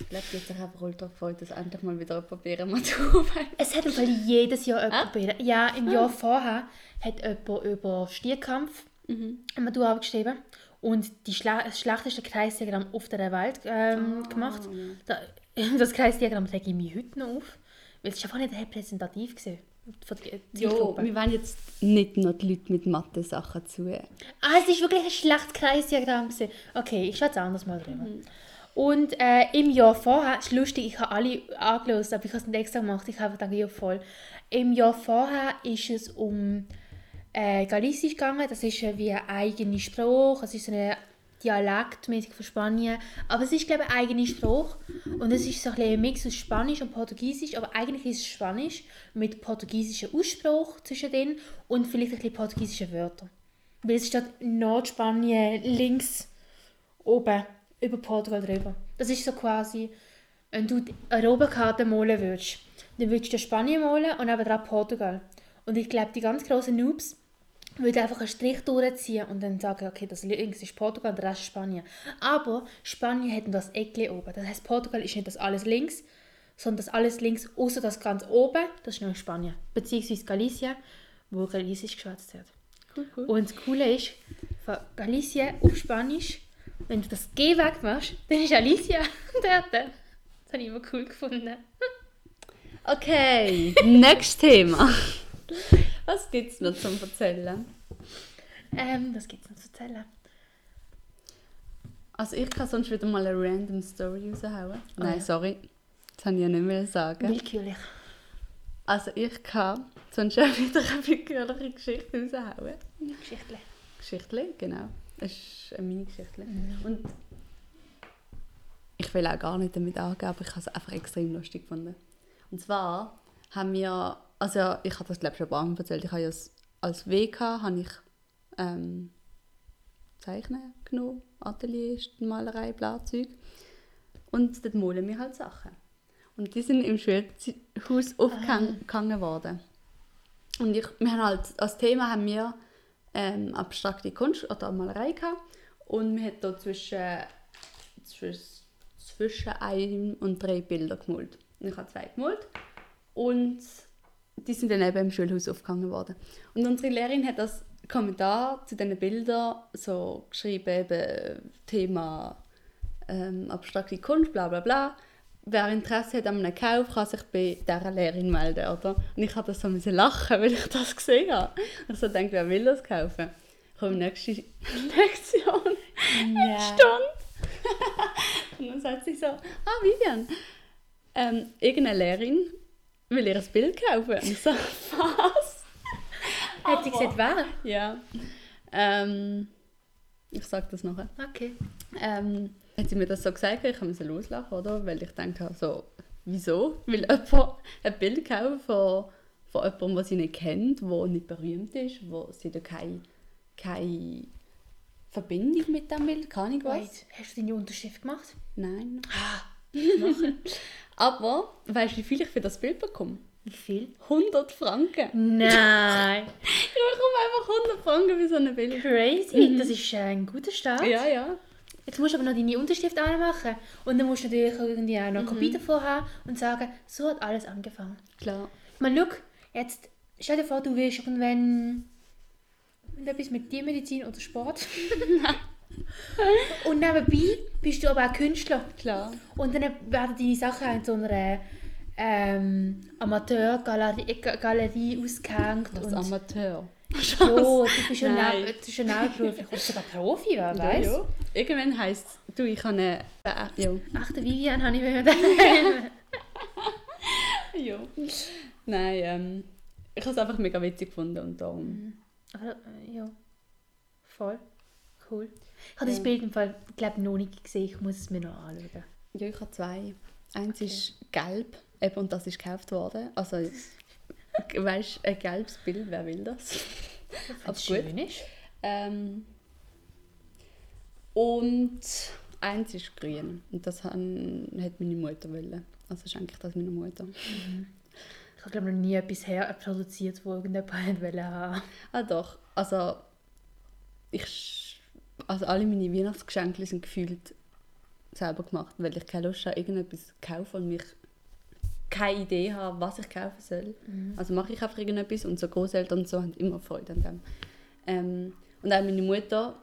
Ich glaube, jetzt habe ich ultra gefreut, dass endlich mal wieder jemand bei einer Maturarbeit. Es hat Fall jedes Jahr jemand Ah? probiert. Ja, im Jahr vorher hat jemand über Stierkampf Mhm. eine Maturarbeit geschrieben und die Schla das schlechteste Kreisdiagramm auf der Welt ähm, Ah, gemacht. ja. Da, <laughs> das Kreisdiagramm rege ich mich heute noch auf, weil es ist einfach nicht repräsentativ war von der Jo, wir wollen jetzt nicht noch die Leute mit Mathe-Sachen zu. Ah, es ist wirklich ein schlechtes Kreisdiagramm. gewesen. Okay, ich schätze anders mal drüber. Und äh, im Jahr vorher, es ist lustig, ich habe alle angelöst, aber ich habe es nicht extra gemacht, ich habe gedacht, ja voll. Im Jahr vorher ist es um äh, Galicisch gegangen, das ist äh, wie ein eigener Spruch, es ist so ein Dialekt mäßig von Spanien, aber es ist glaube ich ein eigener Spruch und es ist so ein, ein Mix aus Spanisch und Portugiesisch, aber eigentlich ist es Spanisch mit portugiesischem Ausspruch zwischendrin und vielleicht ein bisschen portugiesische Wörter. Weil es steht Nordspanien links oben über Portugal drüber. Das ist so quasi, wenn du die Europakarte malen würdest, dann würdest du Spanien malen und nebenan Portugal. Und ich glaube, die ganz grossen Noobs würden einfach einen Strich durchziehen und dann sagen, okay, das links ist Portugal und der Rest ist Spanien. Aber Spanien hat das Eckli oben. Das heißt, Portugal ist nicht das alles links, sondern das alles links, außer das ganz oben, das ist noch Spanien. Beziehungsweise Galicien, wo Galicisch geschwätzt wird. Cool, cool. Und das Coole ist, von Galicien auf Spanisch, wenn du das G wegmachst, dann ist Alicia <laughs> dort. Das habe ich immer cool gefunden. <laughs> Okay, <laughs> nächstes Thema. Was gibt es noch zum Erzählen? Ähm, was gibt es noch zu erzählen? Also ich kann sonst wieder mal eine random Story raushauen. Oh Nein, ja. sorry. Das wollte ich ja nicht mehr sagen. Willkürlich. Also ich kann sonst auch wieder eine willkürliche Geschichte raushauen. Geschichtlich. Geschichte, genau. Das ist eine Mini-Geschichte. Und ich will auch gar nicht damit angeben, aber ich habe es einfach extrem lustig gefunden. Und zwar haben wir, also ich habe das glaube ich schon ein paar Mal erzählt, ich habe ja als, als WK habe ich ähm, Zeichnen genommen, Atelier, Malerei, Blattzeug. Und dort malen wir halt Sachen. Und die sind im Schulhaus aufgehangen worden. Und ich, wir haben halt, als Thema haben wir ähm, abstrakte Kunst oder Malerei gehabt. Und wir haben da zwischen, zwischen, zwischen ein und drei Bilder gemalt. Und ich habe zwei gemalt. Und die sind dann eben im Schulhaus aufgehangen worden. Und unsere Lehrerin hat das Kommentar zu diesen Bildern so geschrieben, eben Thema ähm, abstrakte Kunst, bla bla bla. Wer Interesse hat an einem Kauf, kann sich bei dieser Lehrerin melden, oder? Und ich habe das so müssen lachen, <laughs> weil ich das gesehen habe. Und ich so denke, wer will das kaufen? Ich komme nächste <laughs> Lektion Ja. Stunde. <laughs> Und dann sagt sie so, ah Vivian, ähm, irgendeine Lehrerin will ihr ein Bild kaufen. Und ich so, <laughs> was? Hat sie gesagt, wer? Ja. Ähm, ich sage das nachher. Okay. Ähm, hat sie mir das so gesagt, ich musste loslachen, oder? Weil ich denke so, wieso? Will jemand ein Bild kaufen von, von jemandem, den sie nicht kennt, der nicht berühmt ist, wo sie da keine, keine Verbindung mit dem Bild, keine Ahnung was. Wait, hast du deine Unterschrift gemacht? Nein. Ah, Aber, weißt du, wie viel ich für das Bild bekomme? Wie viel? 100 Franken. Nein. <laughs> Ich bekomme einfach 100 Franken für so ein Bild. Crazy. Das ist äh, ein guter Start. Ja, ja. Jetzt musst du aber noch deine Unterschrift anmachen. Und dann musst du natürlich irgendwie auch noch eine Kopie davon haben und sagen, so hat alles angefangen. Klar. Meine, schau, jetzt stell dir vor, du willst irgendwann etwas mit Tiermedizin oder Sport. <laughs> <laughs> und nebenbei bist du aber auch Künstler. Klar. Und dann werden deine Sachen in so einer ähm, Amateurgalerie Ga- Galerie ausgehängt. Als und Amateur. ja, du bist schon nebenberuflich. Du bist sogar Profi, wer Ja, weiß. ja. Irgendwann heisst es, du, ich habe eine... Äh, ja. Ach, der Vivian habe ich mir <laughs> ja. Nein, ähm, ich habe es einfach mega witzig gefunden und darum... Aber, äh, ja, voll. Cool. Ich habe das Ja. Bild im Fall, glaube noch nicht gesehen. Ich muss es mir noch anschauen. Ja, ich habe zwei. Eins ist gelb, eben, und das ist gekauft worden. Also, <laughs> weißt ein gelbes Bild, wer will das? Gut. schön ist. Ähm, und eins ist grün. Und das han, hat meine Mutter wollen. Also ist eigentlich das meine Mutter. Ich habe glaube noch nie etwas her produziert, wo irgendjemand <laughs> wollte haben. Ah doch, also ich... Also alle meine Weihnachtsgeschenke sind gefühlt selber gemacht, weil ich keine Lust habe, irgendetwas zu kaufen und mich keine Idee habe, was ich kaufen soll. Also mache ich einfach irgendetwas und so Großeltern und so haben immer Freude an dem. Ähm, und auch meine Mutter,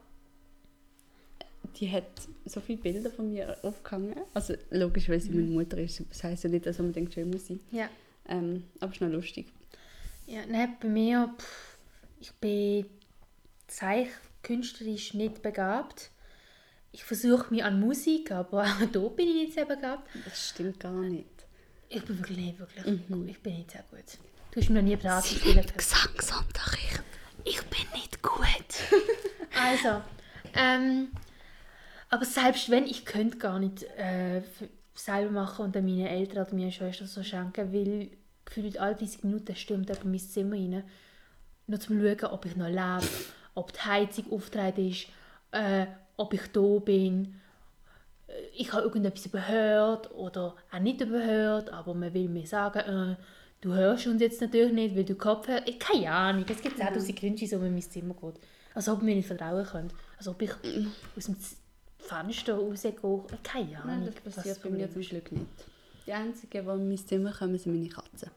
die hat so viele Bilder von mir aufgehangen. Also logisch, weil sie meine Mutter ist. Das heisst ja nicht, dass man denkt, schön muss sein. Ja. Ähm, aber es ist noch lustig. Ja, nein, bei mir, pff, ich bin zeichkünstlerisch nicht begabt. Ich versuche mich an Musik, aber auch da bin ich nicht sehr begabt. Das stimmt gar nicht. Ich bin wirklich nicht wirklich gut. Ich bin nicht sehr gut. Du hast mir noch nie Beratung spielen können. Gesangsunterricht. Ich bin nicht gut. <laughs> also, ähm, aber selbst wenn, ich könnte gar nicht äh, selber machen und dann meinen Eltern oder meiner Schwester so schenken, weil gefühlt alle 30 Minuten stürmt jemand in mein Zimmer rein. Nur zum schauen, ob ich noch lebe, ob die Heizung aufgetreten ist, äh, ob ich da bin. Äh, Ich habe irgendetwas überhört oder auch nicht überhört, aber man will mir sagen, äh, du hörst uns jetzt natürlich nicht, weil du Kopfhörer... Ich, keine Ahnung, es gibt auch tausend wieso man in mein Zimmer geht. Als ob mir nicht vertrauen könnt. Als ob ich aus dem Fenster rausgehe. Keine Ahnung. Nein, das passiert bei mir zum. Glück nicht. Die einzigen, die in mein Zimmer kommen, sind meine Katzen.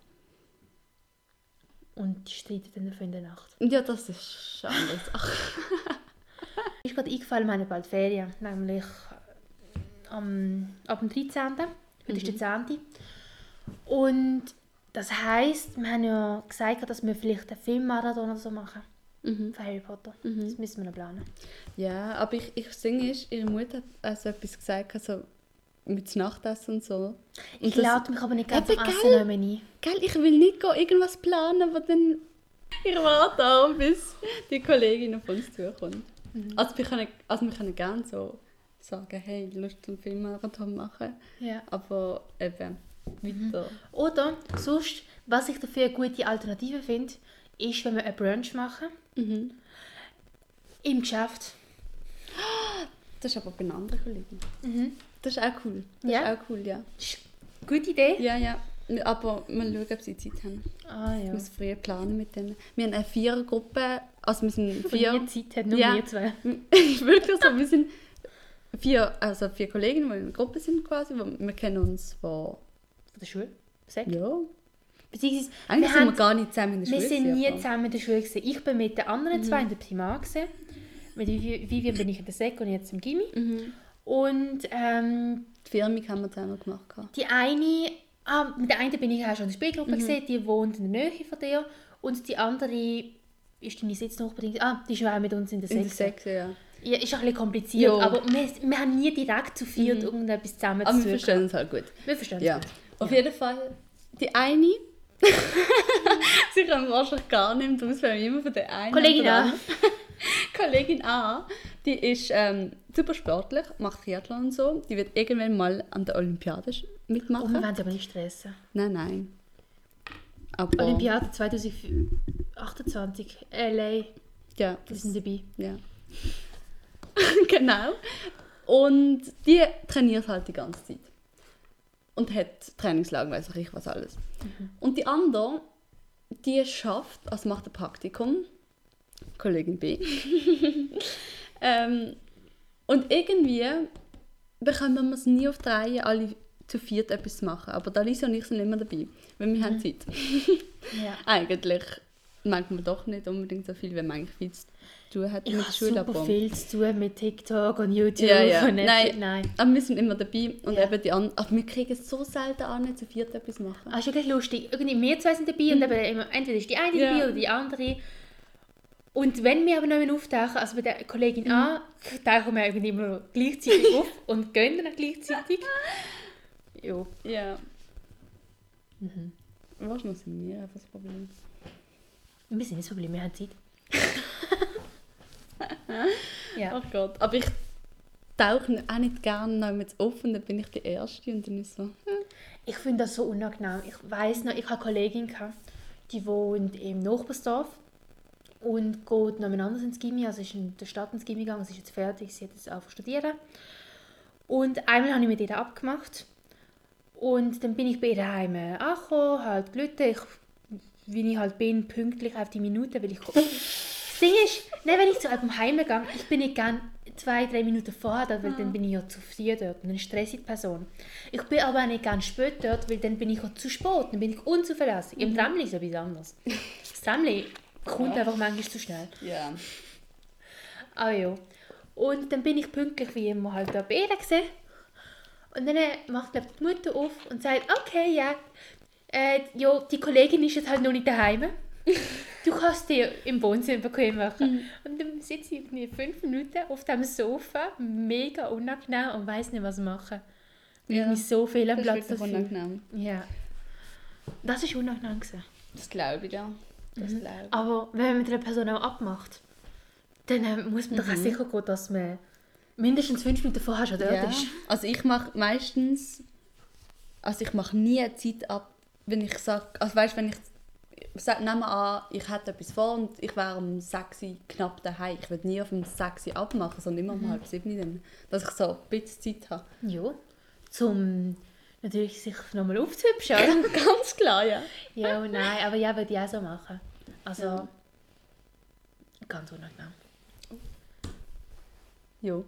Und die streiten dann in der Nacht. Ja, das ist schon eine Sache. <laughs> Ist gerade eingefallen, wir haben bald Ferien. Nämlich äh, am, ab dem 13. Heute ist der 10. Und das heisst, wir haben ja gesagt, dass wir vielleicht einen Filmmarathon oder so machen. Mhm. Von Harry Potter. Das müssen wir noch planen. Ja, aber ich, ich singe ist, ihre Mutter hat also etwas gesagt, also mit Nachtessen und so. Ich Und das- lade mich aber nicht ganz am Essen gell? ein. Gell, ich will nicht go irgendwas planen, aber dann... Ich warte auch, bis die Kollegin auf uns zukommt. Also, wir können, also wir können gerne so sagen, hey, Lust zum Filmmarathon machen. Ja. Aber eben, weiter. Oder sonst, was ich dafür eine gute Alternative finde, ist, wenn wir einen Brunch machen. Mhm. Im Geschäft. Das ist aber bei einer anderen Kollegin. Das ist auch cool. Das Ja? ist auch cool, ja. Gute Idee. Ja, ja. Aber mal schauen, ob sie Zeit haben. Ah Ich ja. muss früher planen mit denen. Wir haben eine Vierergruppe, also wir sind Vier vier... Zeit hat nur Ja. wir zwei. <laughs> Wirklich so, wir sind vier, also vier Kolleginnen, die in einer Gruppe sind quasi. Wir kennen uns von... Von der Schule. Sag. Ja. Beziehungsweise, Eigentlich wir, sind wir gar nicht zusammen in der wir Schule. sind gewesen, nie aber- zusammen in der Schule. Gewesen. Ich bin mit den anderen zwei in der Primar. Gewesen. Mit Vivi- Vivian bin ich in der Sek und jetzt im Gimmi. Mhm. Und ähm, Die Firmung haben wir zusammen gemacht. die eine, ah, mit der einen bin ich auch schon in der Spielgruppe Mhm. gesehen, die wohnt in der Nähe von dir. Und die andere ist deine Sitznachbarin. Ah, die ist auch mit uns in der In der Sek. Sechse, ja. Ja, ist auch ein bisschen kompliziert, Jo. aber wir, wir haben nie direkt zu viert irgendetwas zusammen Mhm. Aber zu wir verstehen uns halt gut. Wir verstehen Ja. es gut. Auf jeden Fall, die eine... <laughs> Sie können wahrscheinlich gar nicht aus, weil wir immer von der einen... Kollegin A. <laughs> Kollegin A, die ist ähm, super sportlich, macht Triathlon und so. Die wird irgendwann mal an der Olympiade sch- Und mitmachen. wir wollen sie aber nicht stressen. Nein, nein. Aber... Olympiade 2028, LA, Ja, das sind dabei. Ja. <laughs> genau. Und die trainiert halt die ganze Zeit. Und hat Trainingslagen, weiß ich was alles. Und die andere, die schafft, also macht ein Praktikum, Kollegin B. <laughs> ähm, und irgendwie bekommen wir es nie auf die Reihe, alle zu viert etwas zu machen. Aber da Lisa und ich sind immer dabei, weil wir haben Zeit. <laughs> Ja. <laughs> Eigentlich merkt man doch nicht unbedingt so viel, wenn man eigentlich viel zu tun hat Ich mit der Schule. super aber- viel zu tun mit TikTok und YouTube Ja, ja. und Netflix. Nein. Nein. Aber wir sind immer dabei und Ja. eben die anderen. Aber wir kriegen es so selten an, nicht zu viert etwas machen. Ah, ist wirklich lustig. Irgendwie wir zwei sind dabei und eben entweder ist die eine Mhm. Dabei oder die andere. Und wenn wir aber noch auftauchen, also bei der Kollegin A, Mhm. tauchen wir irgendwie immer noch gleichzeitig auf <laughs> und gehen dann gleichzeitig. <laughs> Jo. Ja. Mhm. Wahrscheinlich sind wir einfach das Problem. Wir sind nicht das Problem, wir haben Zeit. <laughs> ja. Ach Gott. Aber ich tauche auch nicht gerne noch mit auf und dann bin ich die Erste und dann ist so. Ich finde das so unangenehm. Ich weiß noch, ich hatte eine Kollegin, gehabt, die wohnt im Nachbarsdorf und geht anders ins Gimmi, also ist in der Stadt ins Gimmi gegangen, sie ist jetzt fertig, sie hat jetzt zu studieren. Und einmal habe ich mit ihr abgemacht und dann bin ich bei ihr daheim angekommen, halt gelitten, ich, wie ich halt bin, pünktlich auf die Minute, weil ich... Das Ding ist, nein, wenn ich zu jemandem heimgehe, ich bin nicht gerne zwei, drei Minuten vorher dort, weil dann bin ich ja zu früh dort und dann stresse ich die Person. Ich bin aber auch nicht ganz spät dort, weil dann bin ich auch zu spät, dann bin ich unzuverlässig. Im Tramli ist etwas anderes. Das Tramli kommt einfach manchmal zu schnell. Ja. Ah ja. Und dann bin ich pünktlich wie immer halt da bei ihr gewesen. Und dann äh, macht die Mutter auf und sagt, okay, ja, äh, ja, die Kollegin ist jetzt halt noch nicht daheim. <laughs> Du kannst dir im Wohnzimmer bequem machen. Und dann sitze ich irgendwie fünf Minuten auf dem Sofa, mega unangenehm und weiß nicht, was machen. Weil Ja, ich mich so viel am Das ist Platz dafür. unangenehm. Ja. Das ist unangenehm gewesen. Das glaube ich, ja. Das Mhm. Aber wenn man mit einer Person auch abmacht, dann äh, muss man doch auch sicher gehen, dass man mindestens fünf Minuten vorher schon dort Ja. ist. Also ich mache meistens, also ich mache nie eine Zeit ab, wenn ich sage, also weißt, wenn ich nehmen wir an, ich hätte etwas vor und ich wäre um 6 Uhr knapp daheim. Ich würde nie auf um 6 Uhr abmachen, sondern immer um halb 7 Uhr. Dass ich so ein bisschen Zeit habe. Ja. Zum natürlich sich nochmal aufzuhübschen. oder? <laughs> Ganz klar, ja. ja, nein, aber ja, würde ich auch so machen. Also, Ja. ganz unangenehm. Jo.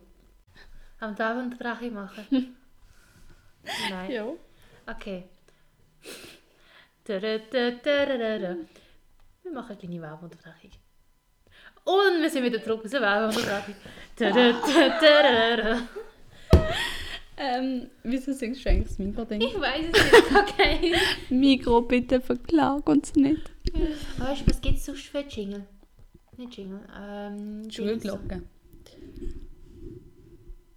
Haben wir da eine Drache machen? <laughs> nein. Jo. Okay. Wir machen eine kleine Werbeunterbrechung. Und wir sind wieder zurück aus der Werbeunterbrechung. <laughs> Ähm, wieso singst du eigentlich das Mikro-Ding? Ich weiß es nicht, okay. <laughs> Mikro, bitte verklag uns nicht. weißt du, was gibt es sonst für Jingle? Nicht Jingle, ähm... Schulglocke.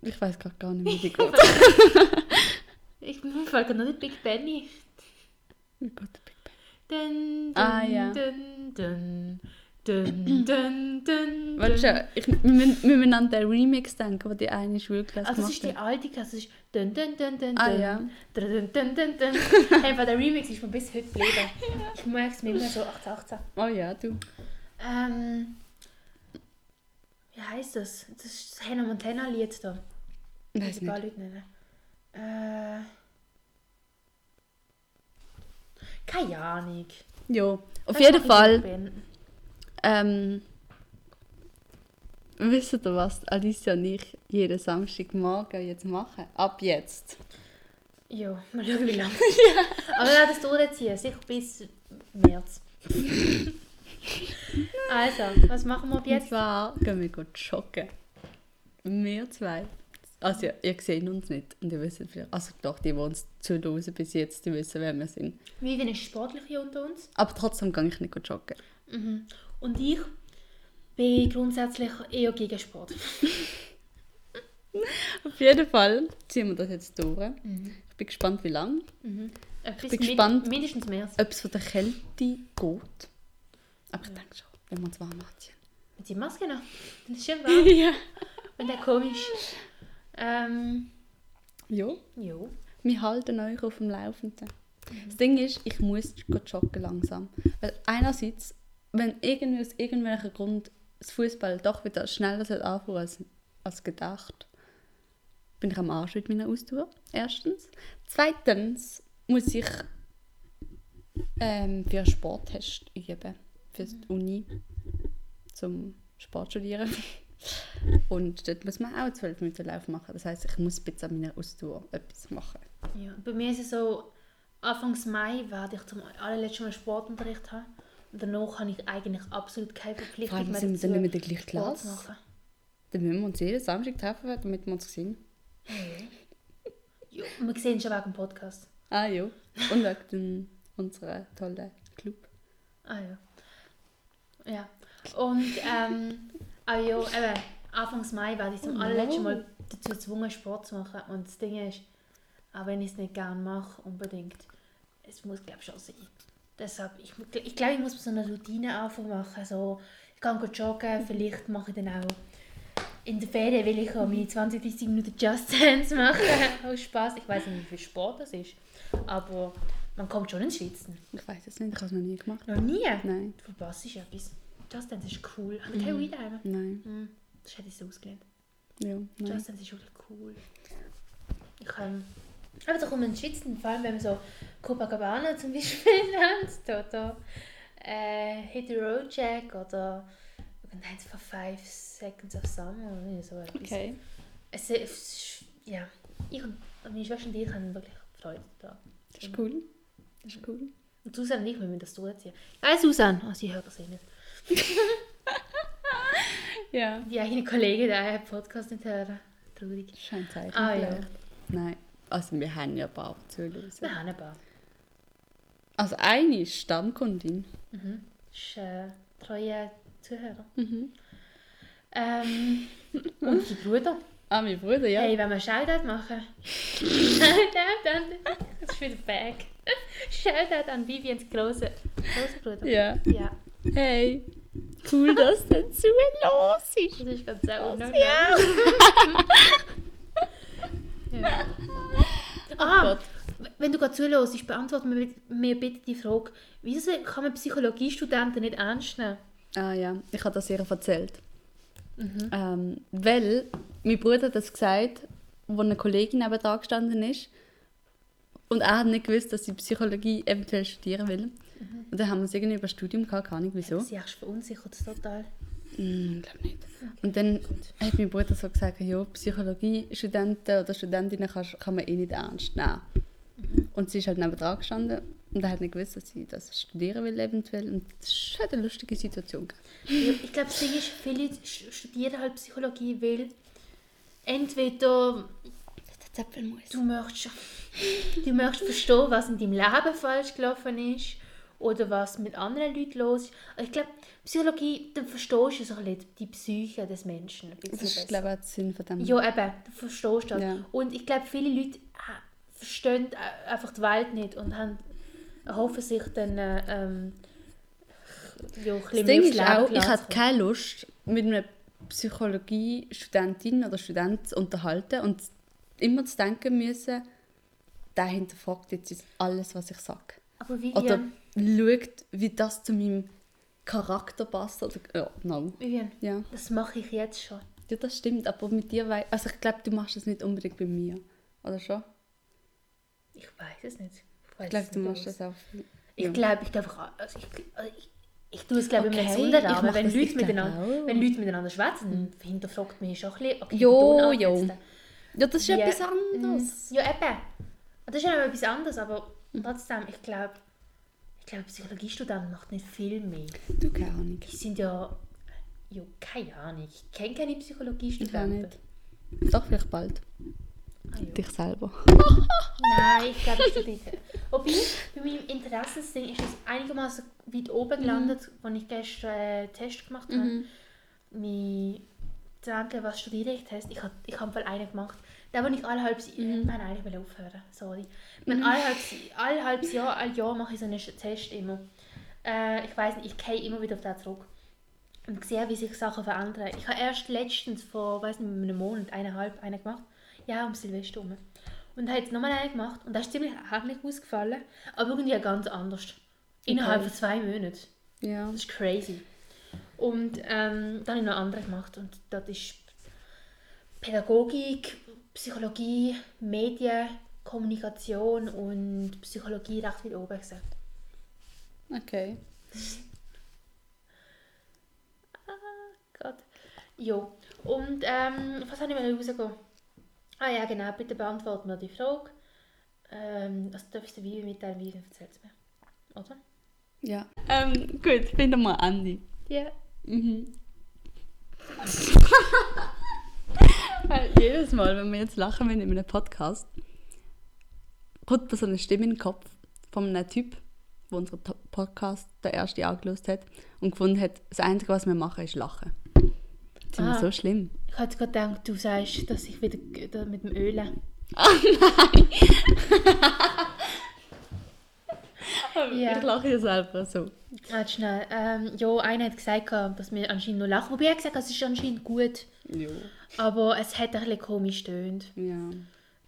Ich weiß gerade gar nicht, wie die <laughs> geht. Ich bin folge noch nicht Big Benny. Wie geht der Big Bang? Dun, dun, Ah, ja. dun, dun, dun, <clears throat> dun, dun, Warte schon, ich, wir, wir müssen an den Remix denken, den die eine Schulklasse Also gemacht ist die hat. alte Klasse, das ist dun dun dun dun Ah, ja. dun dun dun dun. <laughs> Hey, weil der Remix ist mir bis heute geblieben. Ich merke es mir immer so 18, 18. Oh ja, du. Ähm, wie heißt das? Das ist das Hannah Montana Lied da. Ich Weiß nicht. Leute nennen. Äh, keine Ahnung. Ja, auf Das jeden Fall. Ähm, wisst ihr, was Alicia und ich jeden Samstagmorgen jetzt machen? Ab jetzt. Ja, mal schauen, wie lange. <laughs> Aber wir werden es durchziehen, sicher bis März. <laughs> also, was machen wir ab Jetzt jetzt? zwar gehen wir gut joggen. Wir zwei. Also, ihr, ihr seht uns nicht. Und ihr wisst vielleicht, also doch, die, die uns zuhören bis jetzt, die wissen, wer wir sind. Vivian ist Sportliche unter uns. Aber trotzdem gehe ich nicht gut joggen. Mhm. Und ich bin grundsätzlich eher gegen Sport. <laughs> Auf jeden Fall ziehen wir das jetzt durch. Ich bin gespannt, wie lange. Etwas bin gespannt. mindestens März. Ob es von der Kälte geht. Aber ich denke schon, wenn wir uns warm anziehen. Mit der Maske noch. Das ist schon warm. <laughs> ja. Und der komisch. Ähm, Ja. ja. Wir halten euch auf dem Laufenden. Das Ding ist, ich muss joggen langsam. Weil einerseits, wenn irgendwie aus irgendwelchem Grund das Fußball doch wieder schneller soll anfangen als, als gedacht, bin ich am Arsch mit meiner Ausdauer. Erstens. Zweitens muss ich ähm, für einen Sporttest üben. Für die Uni. Zum Sport studieren. <laughs> Und dort muss man auch 12 Minuten Lauf machen. Das heißt, ich muss bisschen an meiner Ausdauer etwas machen. ja. Bei mir ist es so, Anfangs Mai werde ich zum allerletzten Mal Sportunterricht haben. Danach habe ich eigentlich absolut keine Verpflichtung allem mehr sind wir dazu, dann nicht in der gleichen Klasse. machen. Dann müssen wir uns jeden Samstag treffen, damit wir uns sehen. Ja, wir sehen schon wegen dem Podcast. Ah ja. Und wegen unserem tollen Club. Ah ja. Ja. Und ähm, ah ja, eben, Anfangs Mai werde ich zum Oh, allerletzten. Mal dazu gezwungen, Sport zu machen. Und das Ding ist, auch wenn ich es nicht gerne mache, unbedingt, es muss glaube ich schon sein. Deshalb, ich, ich glaube, ich muss so eine Routine anfangen machen. So, ich kann gut joggen, vielleicht mache ich dann auch in der Ferien will ich auch meine 20, 30 Minuten Just Dance machen. <laughs> Aus Spaß. Ich weiß nicht, wie viel Sport das ist. Aber man kommt schon ins Schwitzen. Ich weiß es nicht, ich habe es noch nie gemacht. Noch nie? Nein. Du verpasst etwas. Just Dance ist cool. Haben wir keine Weed? Nein. Mhm. Das hätte ich so ausgelernt. Ja, nein. Just Dance ist wirklich cool. Ich kann... Aber da kommt man Schwitzen, vor allem wenn wir so Copacabana <laughs> zum Beispiel da, da äh, Hit the Road Jack oder nein, von Five Seconds of Summer oder so etwas. Okay. Es, ist- ja, ich und meine Schwester und ich haben wirklich Freude da. Das ist cool. Das ist cool. Und Susanne und ich, wir müssen das durchziehen. Nein, Susanne! Oh, sie hört das eh nicht. <laughs> Ja. Die eigene Kollegin, die einen Podcast nicht hören. Traurig. Ein Zeichen. Ah, ja. Nein. Also wir haben ja ein paar zuhören. Wir haben ein paar. Also eine ist Stammkundin. Mhm. Das ist äh, treue Zuhörer. Mhm. Ähm, <laughs> und die Bruder. Ah, mein Bruder, ja. Hey, wenn wir Shoutout machen. Shoutout an. Das ist wieder Bag. Shoutout an Vivians große, große Bruder. Ja. Ja, Hey. Cool, dass du dazu los ist. das ist ganz sehr unnormal. Ja. <laughs> Ja. Ah, Gott. wenn du gerade zuhörst, beantworte mir, mir bitte die Frage, wieso kann man Psychologiestudenten nicht ernst nehmen? Ah ja, ich habe das ihr erzählt. Ähm, weil mein Bruder hat das gesagt, wo eine Kollegin neben dran gestanden ist. Und er hat nicht gewusst, dass sie Psychologie eventuell studieren will. Und dann haben wir es irgendwie über Studium gehabt, keine Ahnung wieso. Sie ist verunsichert total. Mm, glaube nicht. Und dann hat mein Bruder so gesagt, ja, Psychologiestudenten oder Studentinnen kann, kann man eh nicht ernst nehmen. Und sie ist halt neben dran gestanden und er hat nicht gewusst, dass sie das studieren will eventuell. Und das ist halt eine lustige Situation. Ja, ich glaube, das Ding ist, viele st- studieren halt Psychologie, weil entweder du möchtest, du möchtest verstehen, was in deinem Leben falsch gelaufen ist oder was mit anderen Leuten los ist. Also Ich glaube, Psychologie, dann verstehst du so ein bisschen die Psyche des Menschen ein bisschen Das ist, besser. glaube ich, auch der Sinn von dem. Ja, eben, du verstehst das. Ja. Und ich glaube, viele Leute äh, verstehen äh, einfach die Welt nicht und haben, hoffen sich dann äh, ähm, ja, ein Das Ding mehr ist auch, ich hatte keine Lust, mit einer Psychologie-Studentin oder Student zu unterhalten und immer zu denken müssen, der hinterfragt jetzt alles, was ich sage. Aber Oder Vivian, schaut, wie das zu meinem Charakter passt. Oder, ja, no. Vivian, ja. das mache ich jetzt schon. ja, das stimmt. Aber mit dir, wei- also ich glaube, du machst das nicht unbedingt bei mir. Oder schon? Ich weiß es nicht. Ich, weiß Ich glaube, du machst das auch. Ich ja. glaube, ich glaube, also ich, also ich, ich tue es glaube ich Okay, mit ich Sonderrahmen. mach Wenn das, Leute, ich miteinander, auch. wenn Leute miteinander schwätzen, hinterfragt mich schon ein bisschen, okay, Jo, jo. Ja, das ist wie- etwas anderes. Mm, Ja, eben. Das ist ja etwas anderes, aber Mhm. trotzdem, ich glaube, ich glaube, Psychologiestudenten macht nicht viel mehr. Du, keine Ahnung. Die sind ja, ja, keine Ahnung, ich kenne keine Ich Psychologiestudenten. nicht. Doch, vielleicht bald. Ah, ja. Dich selber. Nein, ich glaube, ich studiere. <laughs> Wobei, bei meinem Interessensding ist es einigermaßen weit oben gelandet, als ich gestern äh, einen Test gemacht habe. Mhm. Mein Danke, was studiere ich Test? Ich habe ich hab einen gemacht. Den, den ich alle halbes Jahr... Mhm. Nein, eigentlich will ich aufhören, sorry. Mhm. Alle, halbes, Jahr, alle Jahr mache ich so einen Test immer. Äh, ich weiß nicht, ich gehe immer wieder auf den zurück. Und sehe, wie sich Sachen verändern. Ich habe erst letztens, vor, weiß nicht, einem Monat, eineinhalb, einen gemacht. Ja, um Silvester herum. Und habe jetzt nochmal einen gemacht. Und das ist ziemlich ähnlich ausgefallen. Aber irgendwie ganz anders. Innerhalb Okay. von zwei Monaten. Ja. Das ist crazy. Und ähm, dann habe ich noch andere gemacht. Und das ist Pädagogik, Psychologie, Medien, Kommunikation und Psychologie recht weit oben gesagt. Okay. Gott. Jo. Und ähm, was habe ich mal rausgehen? Ah ja, genau. Bitte beantworten mir die Frage. Ähm, also darfst du wie mitteilen, wie erzählt es mir. Oder? Ja. Ähm, gut, finden wir Andi. Ja. Mhm. <laughs> Weil jedes Mal, wenn wir jetzt lachen wenn in einem Podcast, kommt da so eine Stimme in den Kopf von einem Typ, der unseren Podcast der erste angelöst hat und gefunden hat, das Einzige, was wir machen, ist lachen. Das ist immer Ah. so schlimm. Ich hatte gerade gedacht, du sagst, dass ich wieder mit dem Ölen. <laughs> Ja. Ich lache ja selber so. Warte schnell. Ähm, ja, einer hat gesagt, dass wir anscheinend noch lachen. Wobei er gesagt hat, es ist anscheinend gut. Ja. Aber es hat ein bisschen komisch tönt. Ja.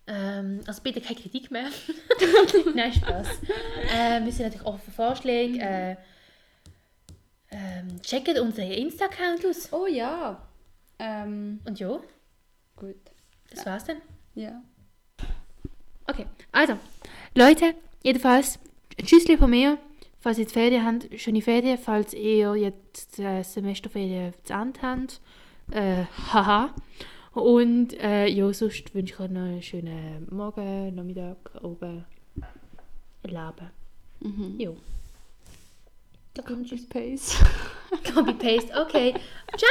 Ähm, also bitte keine Kritik mehr. <laughs> Nein, Spaß. ähm, wir sind natürlich offen für Vorschläge. Äh, ähm, checkt unseren Insta-Account aus. Oh ja. Ähm, Und ja, gut. das war's dann. Ja. Okay, also, Leute, jedenfalls, Tschüssli von mir. Falls ihr jetzt Ferien habt, schöne Ferien. Falls ihr jetzt äh, Semesterferien zu Ende habt, äh, haha. Und äh, ja, sonst wünsche ich euch noch einen schönen Morgen, Nachmittag, Abend, Leben. Mhm. Jo. Kommt Pace. <laughs> <laughs> Copy-Paste. Okay. Ciao!